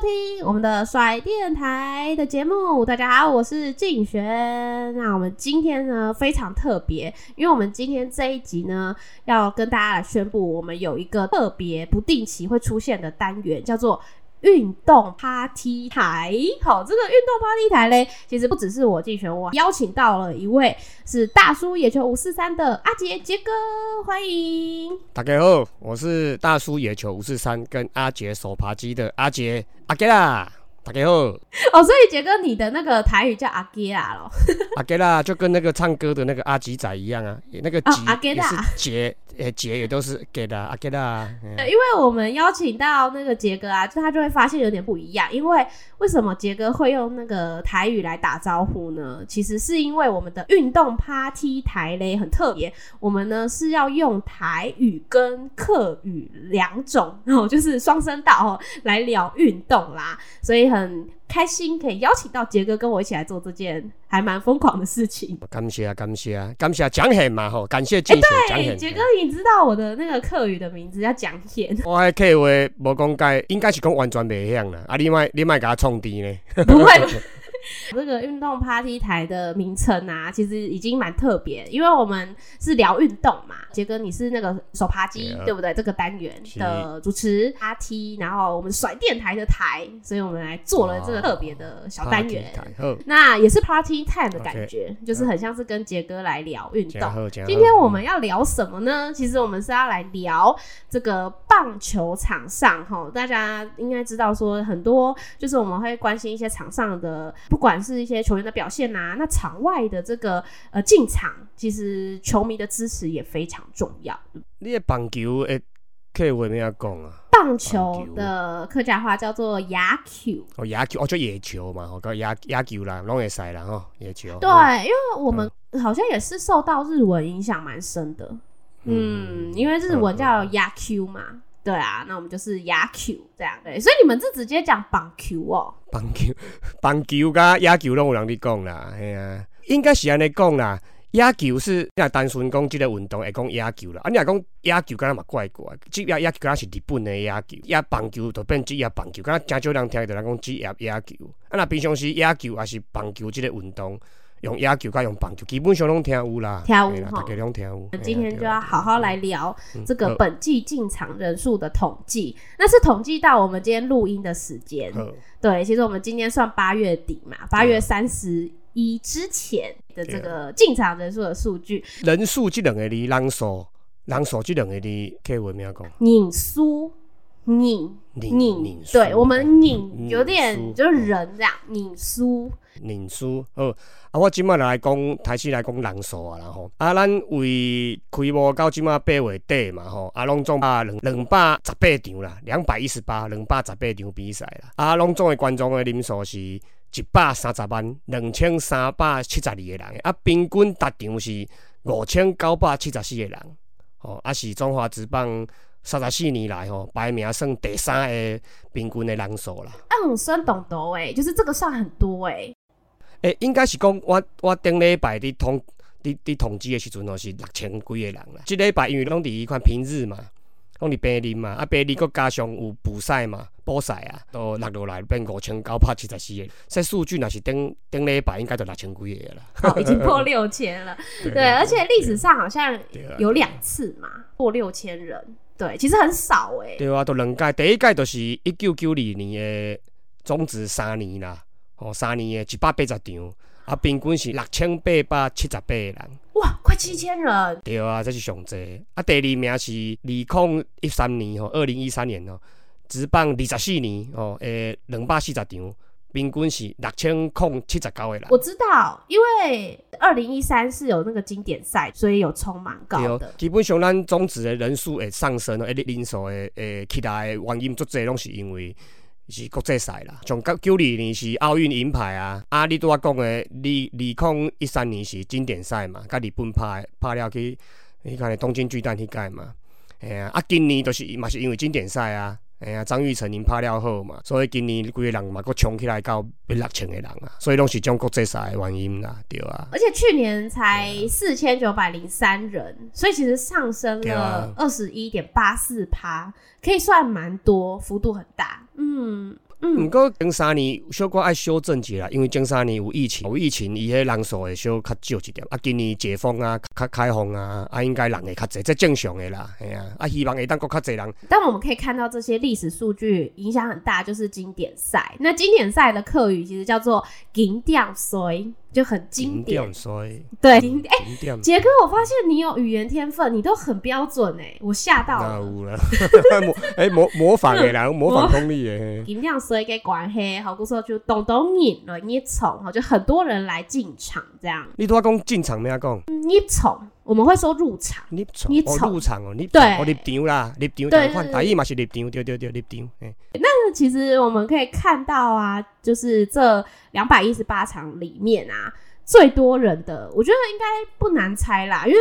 听我们的甩电台的节目。大家好，我是静璇。那我们今天呢非常特别，因为我们今天这一集呢要跟大家来宣布，我们有一个特别不定期会出现的单元，叫做。运动趴梯台，好，这个运动趴梯台嘞，其实不只是我竞选，我邀请到了一位是大叔野球五四三的阿杰杰哥，欢迎。大家好，我是大叔野球五四三跟阿杰手扒鸡的阿杰阿杰啦。大家好，哦，所以杰哥，你的那个台语叫阿吉啦咯？阿吉啦，就跟那个唱歌的那个阿吉仔一样啊，那个吉也是杰，诶，杰也都是给的阿吉啦。对，因为我们邀请到那个杰哥啊，就他就会发现有点不一样，因为为什么杰哥会用那个台语来打招呼呢？其实是因为我们的运动 party 台嘞很特别，我们呢是要用台语跟客语两种，然后就是双声道哦来聊运动啦，所以。很开心可以邀请到杰哥跟我一起来做这件还蛮疯狂的事情。感谢啊，感谢啊，感谢蒋显嘛吼，感谢竞选蒋杰哥，你知道我的那个客语的名字叫蒋显。我还客话无讲解，应该是讲完全袂晓啦。啊，你卖你卖给他创低呢？不会。这个运动 party 台的名称啊，其实已经蛮特别，因为我们是聊运动嘛。杰哥，你是那个手扒鸡，对不对？这个单元的主持 party，然后我们甩电台的台，所以我们来做了这个特别的小单元。那也是 party time 的感觉，就是很像是跟杰哥来聊运动。今天我们要聊什么呢？其实我们是要来聊这个棒球场上哈，大家应该知道说很多，就是我们会关心一些场上的。不管是一些球员的表现呐，那场外的这个呃进场，其实球迷的支持也非常重要。你的棒球诶，可以为咩讲啊？棒球的客家话叫做野球。哦，野球哦，就野球嘛，哦，叫野野球啦，拢会使啦，吼，野球。对，因为我们好像也是受到日文影响蛮深的。嗯，因为日文叫野球嘛。对啊，那我们就是野球这样对，所以你们是直接讲棒球哦。棒球、棒球加野球拢有人伫讲啦，系啊，应该是安尼讲啦。野球是你单纯讲即个运动会讲野球啦，啊，你若讲野球，敢若嘛怪怪。职业野球敢若是日本的野球，野棒球就变职业棒球，敢若真少人听到人讲职业野球。啊，那平常时野球还是棒球即个运动。用野球加用棒球，基本上拢听有啦，听有哈，大家拢听有。今天就要好好来聊这个本季进场人数的统计，那是统计到我们今天录音的时间。对，其实我们今天算八月底嘛，八月三十一之前的这个进场人数的数据。人数这两个字，人数，人数这两个字，可以为咩讲？人数。拧拧，对我们拧有点就是人这样拧书拧书好啊！我即麦来讲，开始来讲人数啊，然后啊，咱为开幕到即麦八月底嘛吼，啊，拢总啊两两百十八场啦，两百一十八两百十八场比赛啦，啊，拢总的观众的人数是一百三十万两千三百七十二个人，啊，平均达场是五千九百七十四个人，吼，啊，是中华职棒。三十四年来吼，排名算第三个平均的人数啦。啊，算懂多诶，就是这个算很多诶。诶，应该是讲我我顶礼拜伫统伫伫统计的时阵哦，是六千几个人啦。即礼拜因为拢伫一款平日嘛，拢伫平日嘛，啊平日佮加上有补赛嘛，补赛啊，都落落来变五千九百七十四个。这数据若是顶顶礼拜应该就六千几个啦。已经破六千了。对，而且历史上好像有两次嘛，破六千人。对，其实很少诶。对啊，都两届，第一届就是一九九二年的终止三年啦，哦，三年的一百八十场，啊，平均是六千八百七十八个人。哇，快七千人！对啊，这是上济。啊，第二名是二零一三年哦，二零一三年哦，职棒二十四年哦，诶，两百四十场。平均是六千零七十九个人。我知道，因为二零一三是有那个经典赛，所以有充满高的。基本上，咱终止的人数会上升，诶，人数诶诶，起来原因足济拢是因为是国际赛啦。从九九二年是奥运银牌啊，啊，你拄我讲诶，二二零一三年是经典赛嘛，甲日本拍拍了去，你看东京巨蛋迄届嘛，哎呀，啊，今年都是嘛是因为经典赛啊。哎呀，张玉成因拍了好嘛，所以今年几个人嘛，佫冲起来到六千个人啊，所以拢是种国际赛的原因啦，对啊。而且去年才四千九百零三人，所以其实上升了二十一点八四趴，可以算蛮多，幅度很大。嗯，嗯毋过前三年小可爱修正一下，因为前三年有疫情，有疫情伊迄人数会小较少一点。啊，今年解封啊，较开放啊，啊应该人会较侪，这正常的啦，嘿啊，啊希望会当国较侪人。但我们可以看到这些历史数据影响很大，就是经典赛。那经典赛的客语其实叫做“景点水”，就很经典。所以对，杰哥，我发现你有语言天分，你都很标准哎，我吓到了。那有啦，模诶模模仿的啦，模仿功力的。嘿银调水给关黑，好，故说就懂懂你了，你宠，好，就很多人来进场这样。你都要讲进场咩讲？你宠，我们会说入场。入场哦，入场入场哦，你对场哦，入场啦，入场对同款，对台语嘛是入场，对对对，入场。嘿那其实我们可以看到啊，就是这两百一十八场里面啊，最多人的，我觉得应该不难猜啦，因为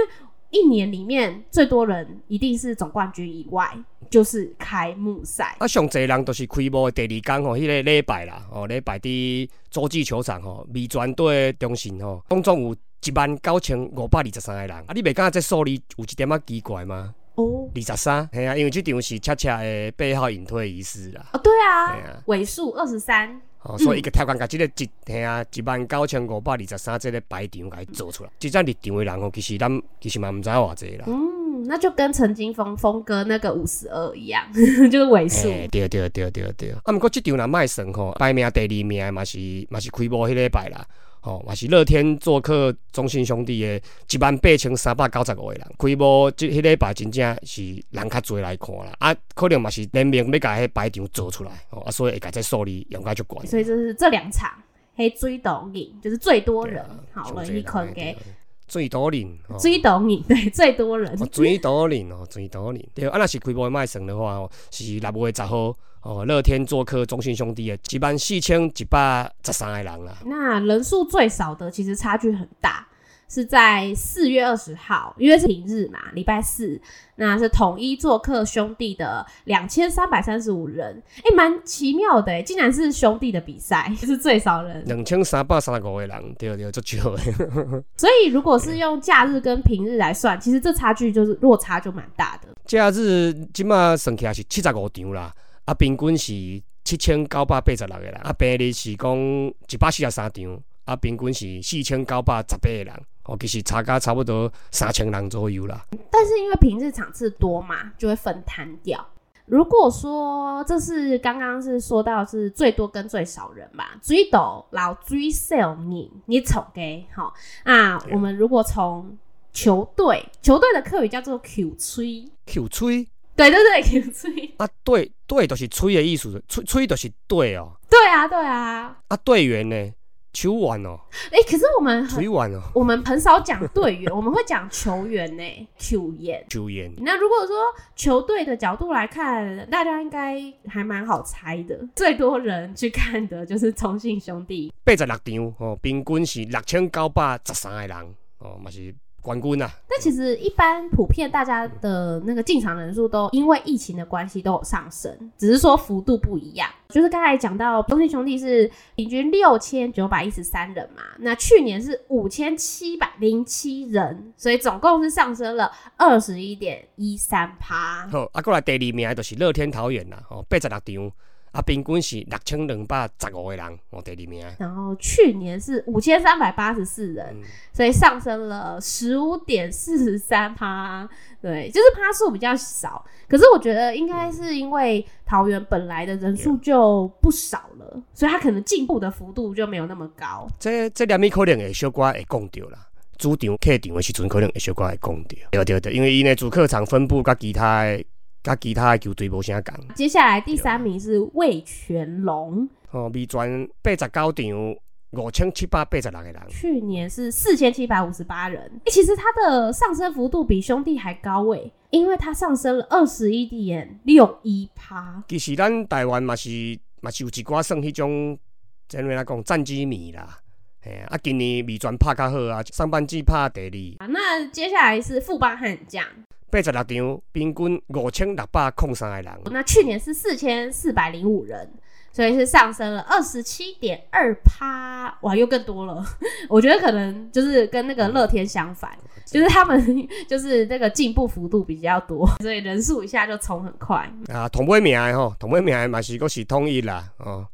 一年里面最多人一定是总冠军以外，就是开幕赛。啊，上侪人都是开幕的第二天哦，迄、个礼拜啦，哦，礼拜伫洲际球场哦，美专队中心吼，总总有一万九千五百二十三个人。啊，你袂感觉这数字有一点仔奇怪吗？哦二十三，嘿啊，因为这场是恰恰的背后隐退仪式啦，哦，对啊尾数二十三，哦，所以伊个跳工甲即个一，嘿啊，一万九千五百二十三即个排场甲伊做出来。即阵入场的人吼，其实咱其实嘛毋知影偌济啦。嗯，那就跟陈金峰峰哥那个五十二一样，就是尾数。嘿对对对对对。啊，毋过即场若卖算吼，排名第二名的嘛是嘛是开幕迄礼拜啦。吼、嘛是乐天做客中信兄弟的一万八千三百九十五个人，开幕即迄礼拜真正是人较侪来看啦，啊，可能嘛是联名要甲迄排场做出来，吼、啊，所以会甲这数字用甲足悬。所以这是这两场迄追斗赢，就是最多人。好了，你可给对最多人，吼追斗赢，对，最多人。哦，最多人哦，最多人。对，啊，若是开幕的卖算的话哦，是六月十号哦，乐天做客中信兄弟的一万四千一百十三个人啦。那人数最少的其实差距很大，是在四月二十号，因为是平日嘛，礼拜四，那是统一做客兄弟的两千三百三十五人，哎、蛮奇妙的，哎，竟然是兄弟的比赛，是最少人。两千三百三十五个人，对对，足少的。所以如果是用假日跟平日来算，其实这差距就是落差就蛮大的。假日即马算起来是七十五场啦，啊，平均是七千九百八十六个人，啊，平日是讲一百四十三场，啊，平均是四千九百十八个人，哦，其实差价差不多三千人左右啦。但是因为平日场次多嘛，就会分摊掉。如果说这是刚刚是说到是最多跟最少人嘛，最多老最少你你从给好啊，我们如果从球队球队的课语叫做 Q 吹，Q 吹对对对吹，啊，队队就是吹的意思，吹吹就是队哦，对啊对啊，啊，队员呢，球员哦，哎、可是我们很吹员哦，我们很少讲队员，我们会讲球员呢 球员。球员。那如果说球队的角度来看，大家应该还蛮好猜的。最多人去看的就是中信兄弟，八十六场哦，平均是六千九百十三个人哦，嘛是冠军啊。但其实一般普遍大家的那个进场人数都因为疫情的关系都有上升，只是说幅度不一样。就是刚才讲到中信兄弟是平均六千九百一十三人嘛，那去年是五千七百零七人，所以总共是上升了二十一点一三趴。好，啊，过来第二名的就是乐天桃园啦，哦，八十六场，啊，平均是六千两百十五个人，我，第二名。然后去年是五千三百八十四人，嗯所以上升了十五点四十三趴。对，就是趴数比较少。可是我觉得应该是因为桃园本来的人数就不少了，所以它可能进步的幅度就没有那么高。这这两米可能会小可会讲到啦。主场、客场的时阵，可能会小可会讲到。对对对，因为伊呢主客场分布甲其他的、甲其他的球队无啥共。接下来第三名是魏全龙，哦，美专八十九场，五千七百八十六个人。去年是四千七百五十八人、欸其实他的上升幅度比兄弟还高诶、因为他上升了二十一点六一趴。其实咱台湾嘛是嘛是有一寡算迄种，怎样来讲战绩迷啦。嘿啊，啊今年美专拍较好啊，上半季拍第二。啊，那接下来是富邦悍将，八十六场，平均五千六百空三个人。那去年是四千四百零五人，所所以是上升了二十七点二趴，哇，又更多了。我觉得可能就是跟那个乐天相反，就是他们就是那个进步幅度比较多，所以人数一下就冲很快。啊，同尾名的吼，同尾名的嘛是阁是统一啦，哦。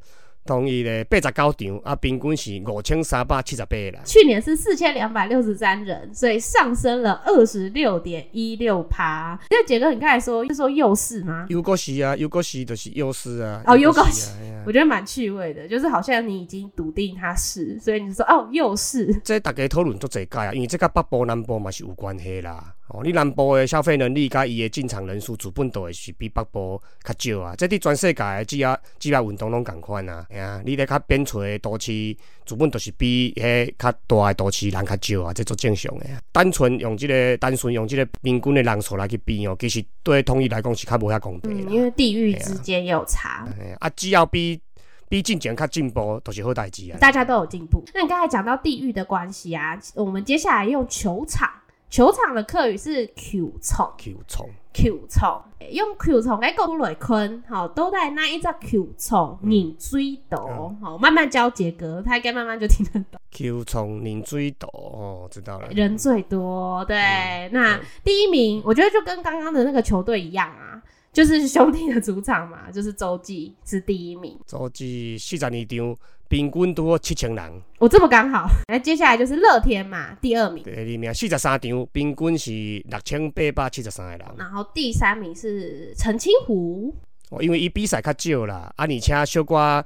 同意的八十九场啊，平均是五千三百七十八人。去年是四千两百六十三人，所以上升了二十六点一六趴。因为杰哥，你刚才说是说幼师吗？有个是啊，有个是就是幼师啊。哦，有个是，我觉得蛮趣味的，就是好像你已经笃定他是，所以你说哦幼师。这大家讨论做这个啊，因为这个北部南部嘛是有关系啦。哦，你南部的消费能力甲伊的进场人数，基本都会是比北部较少啊。这伫全世界的职业职业运动拢共款啊。哎呀，你咧较边陲的都市，基本都是比迄较大的都市人较少啊，这做正常的。单纯用即个单纯用即个平均的人数来去比哦，其实对统一来讲是较无遐公平。嗯，因为地域之间有差。啊，只要比比进前较进步，都是好代志啊。大家都有进步。那你刚才讲到地域的关系啊，我们接下来用球场。球场的客语是 Q 虫，Q 虫，Q 虫，用 Q 虫来勾来坤，好，都在那一只 Q 虫拧水斗，好，慢慢教杰哥，他应该慢慢就听得懂。Q 虫拧追斗，哦，知道了。人最多，对，那第一名，我觉得就跟刚刚的那个球队一样啊，就是兄弟的主场嘛，就是洲际是第一名。洲际四十二场。平均多七千人，我这么刚好。那接下来就是乐天嘛，第二名。第二名四十三场，平均是六千八百七十三个人。然后第三名是澄清湖。哦，因为伊比赛较少啦，啊，而且小瓜。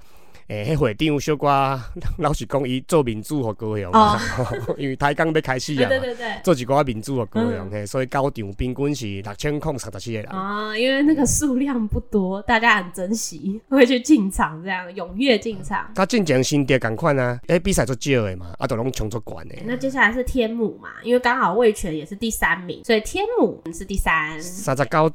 诶，迄会长小可老实讲，伊做民主和高雄，因为台江要开始啊，对对对，做一寡民主和高雄，嘿，所以高场平均是六千空三十七个人啊，因为那个数量不多，大家很珍惜，会去进场，这样踊跃进场。他进前新碟赶快啊，诶，比赛做少的嘛，啊，都拢抢做管的。那接下来是天母嘛，因为刚好魏权也是第三名，所以天母是第三。三十九场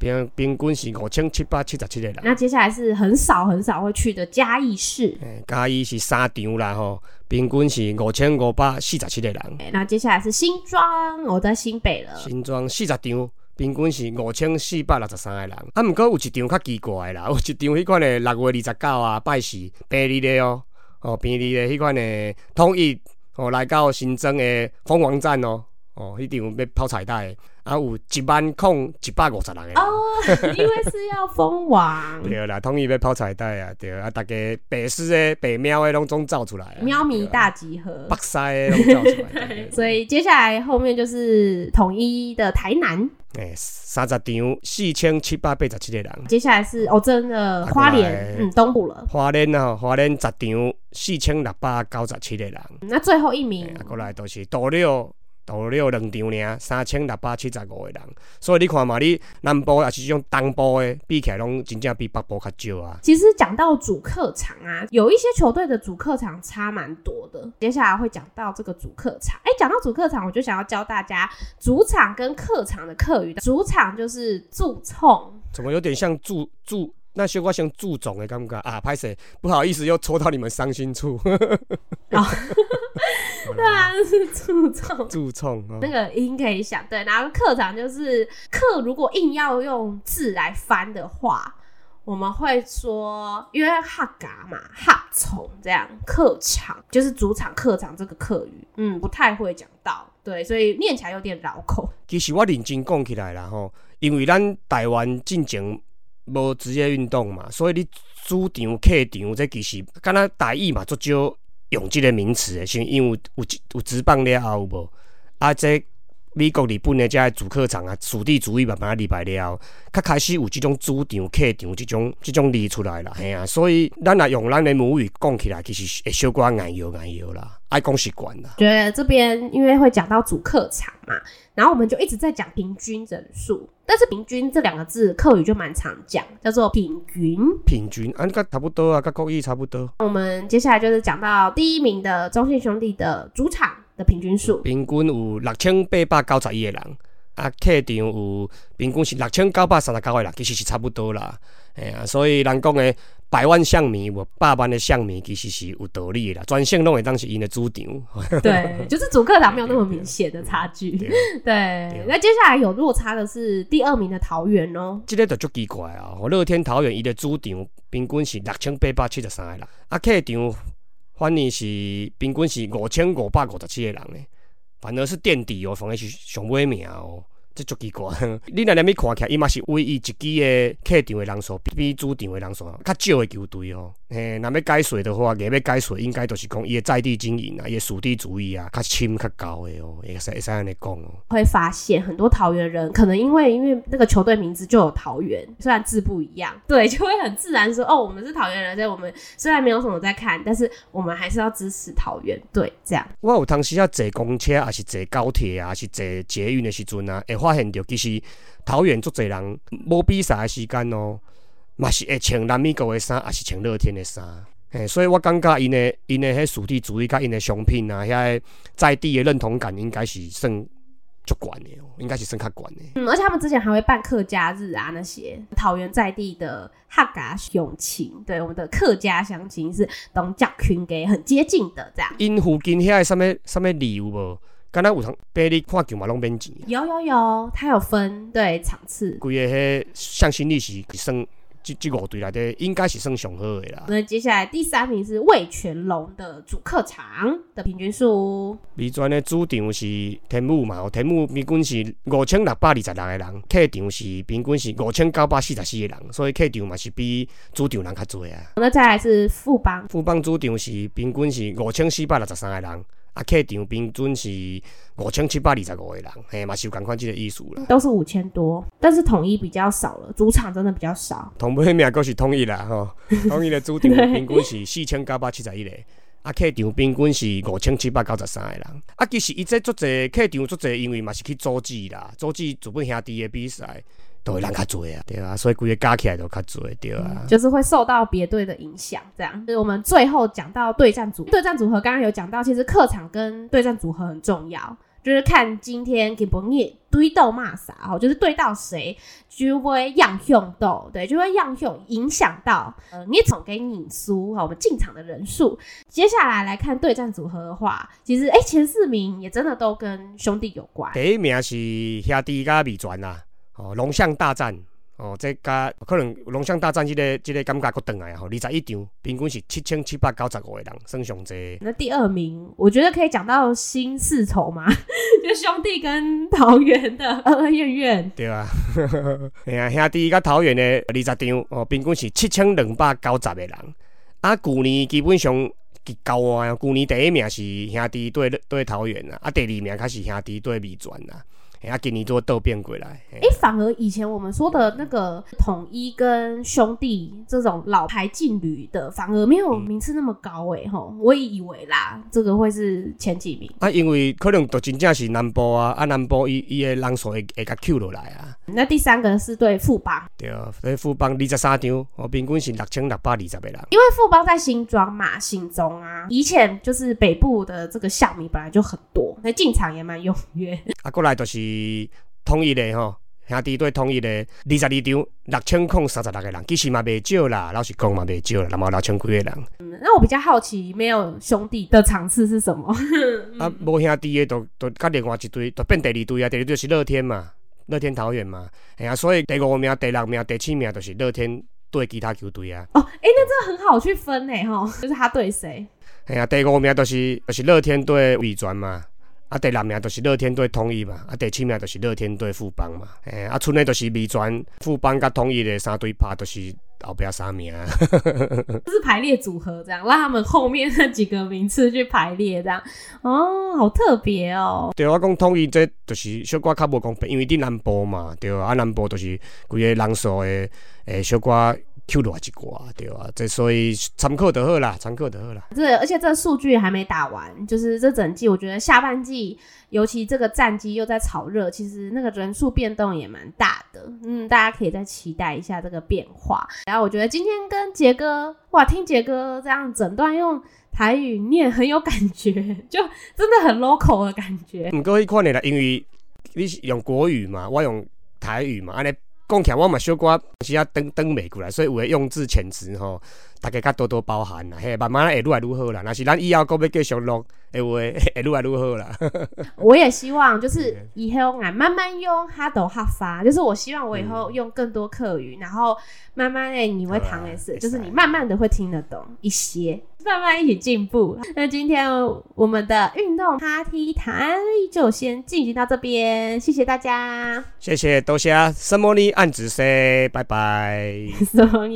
平平均是五千七百七十七个人。那接下来是很少很少会去的嘉义。是，嘉义是三场啦吼，平均是五千五百四十七个人。那接下来是新庄，我在新北了。新庄四十场，平均是五千四百六十三个人。啊，毋过有一场较奇怪啦，有一场迄款的六月二十九啊，拜四平日的哦，哦平日的迄款的统一哦来到新增的凤凰站哦，哦迄场要抛彩带。啊，有一万空一百五十人哦，因为是要封王。对啦，统一要抛彩带啊，对啊，大家北市的、北喵的拢总造出来，喵迷大集合，北西的拢造出来。所以接下来后面就是统一的台南，诶，三十场四千七百八十七个人。接下来是哦，真的花莲，嗯，东部了。花莲啊，花莲十场四千六百九十七个人。那最后一名过来都是。到了两场尔，三千六百七十五个人，所以你看嘛，你南部也是种东部的，比起来拢真正比北部较少啊。其实讲到主客场啊，有一些球队的主客场差蛮多的。接下来会讲到这个主客场。哎，讲到主客场，我就想要教大家主场跟客场的客语。主场就是注冲，怎么有点像注注？那些话像注重的感觉啊？拍摄不好意思，又戳到你们伤心处。对啊，是注重注重那个音可以想对，然后课长就是课，如果硬要用字来翻的话，我们会说，因为哈嘎嘛，哈从这样客场就是主场客场这个客语，嗯，不太会讲到，对，所以念起来有点绕口。其实我认真讲起来啦吼，因为咱台湾进前无职业运动嘛，所以你主场客场这其实敢若大意嘛，足少。用即个名词诶，是因为有有直棒了后无？啊，这美国、日本诶，遮主客场啊，属地主义慢慢入来了，较开始有即种主场、客场即种即种字出来啦，嘿啊，所以咱若用咱诶母语讲起来，其实会小可眼摇眼摇啦，爱讲习惯啦。觉得这边因为会讲到主客场嘛，然后我们就一直在讲平均人数。但是“平均”这两个字，客语就蛮常讲，叫做“平均”。平均啊，跟差不多啊，跟国语差不多。我们接下来就是讲到第一名的中信兄弟的主场的平均数，平均有六千八百九十一个人，啊，客场有平均是六千九百三十九个人，其实是差不多啦。哎呀，所以人讲的百万象迷，我百万的象迷其实是有道理的啦。专线拢会当是因的主场，对，就是主客场没有那么明显的差距。对，那接下来有落差的是第二名的桃园哦。这个就足奇怪啊！乐天桃园伊的主场平均是六千八百七十三个人，啊，客场反而是平均是五千五百五十七个人呢，反而是垫底哦，反而是上尾名哦。这足奇怪，你若连咪看起来，伊嘛是唯一一支的客场的人数比主场的人数较少的球队哦。嘿，若要解说的话，硬要解说，应该都是讲伊的在地经营啊，伊的属地主义啊，较深较高的哦，会使会使安尼讲哦。会发现很多桃园人，可能因为因为那个球队名字就有桃园，虽然字不一样，对，就会很自然说哦，我们是桃园人，所以我们虽然没有什么在看，但是我们还是要支持桃园队这样。我有当时啊坐公车，还是坐高铁啊，是坐捷运的时阵啊，会发现着其实桃园足侪人无比赛的时间哦，嘛是会穿南美国的衫，也是穿乐天的衫。嘿，所以我感觉因的因的迄属地主义甲因的商品啊，遐在地的认同感应该是算足悬的哦，应该是算较悬的。嗯，而且他们之前还会办客家日啊，那些桃园在地的客家乡亲，对我们的客家乡亲是东角群给很接近的这样。因附近遐个什么什么理由无？敢若有通陪你看球嘛，拢免钱。有有有，它有分对场次。规个迄向心力是算即即五队内底，应该是算上好的啦。那接下来第三名是魏全龙的主客场的平均数。美专的主场是天母嘛，天母平均是五千六百二十六个人，客场是平均是五千九百四十四个人，所以客场嘛是比主场人较多啊。那再来是富邦，富邦主场是平均是五千四百六十三个人。啊，客场平均是五千七百二十五个人，嘿嘛是有共款即个意思啦。都是五千多，但是统一比较少了，主场真的比较少。同尾名阁是统一啦，吼，统一的主场 平均是四千九百七十一个，啊，客场平均是五千七百九十三个人。啊，其实伊这足侪客场足侪，因为嘛是去组织啦，组织日本兄弟的比赛。都会人较多啊，对啊，所以规个加起来都较多，对啊。就是会受到别队的影响，这样。就是我们最后讲到对战组，对战组合刚刚有讲到，其实客场跟对战组合很重要，就是看今天给不你对斗骂啥哦，就是对到谁就会让用斗，对，就会让用影响到呃你总给你输哈，我们进场的人数。接下来来看对战组合的话，其实哎前四名也真的都跟兄弟有关。第一名是兄弟加米传呐。哦，龙象大战哦，这加可能龙象大战这个这个感觉佫转来吼，二十一场平均是七千七百九十五个人，算上济。那第二名，我觉得可以讲到新四仇嘛，就兄弟跟桃园的 恩恩怨怨。对啊，哎呀，兄弟甲桃园的二十场哦，平均是七千两百九十个人。啊，旧年基本上极高啊，去年第一名是兄弟对对桃园啊，啊，第二名开始兄弟对美传啊。啊，给你做豆变鬼来。哎，反而以前我们说的那个统一跟兄弟这种老牌劲旅的，反而没有名次那么高哎吼。我也以为啦，这个会是前几名。啊，因为可能都真正是南部啊，啊南部伊伊的人数会会甲 Q 落来啊。那第三个是对富邦。对啊，对富邦二十三场，哦，平均是六千六百二十个人。因为富邦在新庄嘛，新中啊，以前就是北部的这个校迷本来就很多，那进场也蛮踊跃。啊，过来就是。是统一的吼，兄弟队统一的二十二场六千空三十六个人，其实嘛未少啦，老实讲嘛未少啦，那么六千几个人。嗯，那我比较好奇，没有兄弟的场次是什么？啊，无兄弟的都都甲另外一队，都变第二队啊，第二队是乐天嘛，乐天桃园嘛，哎呀，所以第五名、第六名、第七名都是乐天对其他球队啊。哦，哎，那这很好去分呢，吼，就是他对谁？哎呀，第五名都是都是乐天对伟传嘛。啊，第六名就是乐天队统一嘛，啊，第七名就是乐天队富邦嘛，诶，啊，剩诶就是美传、富邦甲统一的三队拍，就是后壁三名，就是排列组合这样，让他们后面那几个名次去排列这样，哦，好特别哦。对我讲统一这就是小可较无公平，因为伫南部嘛，对啊，南部就是规个人数诶诶小可。Q 落一挂，对啊？这所以参考得好啦，参考得好啦。这，而且这数据还没打完，就是这整季，我觉得下半季，尤其这个战绩又在炒热，其实那个人数变动也蛮大的。嗯，大家可以再期待一下这个变化。然后我觉得今天跟杰哥，哇，听杰哥这样整段用台语念，很有感觉，就真的很 local 的感觉。唔过一看你啦，因为你是用国语嘛，我用台语嘛，安尼。讲起来我嘛小可是啊登登美过来，所以有诶用字遣词吼。大家较多多包涵啦，嘿，慢慢会愈来愈好啦。若是咱以后搁要继续录，会会愈来愈好啦。我也希望就是以后啊，慢慢用哈斗哈发，就是我希望我以后用更多课语，然后慢慢诶，你会谈的是，就是你慢慢的会听得懂一些，慢慢一起进步。那今天我们的运动 party 谈就先进行到这边，谢谢大家，谢谢多谢，什么你暗指示，拜拜，什么你。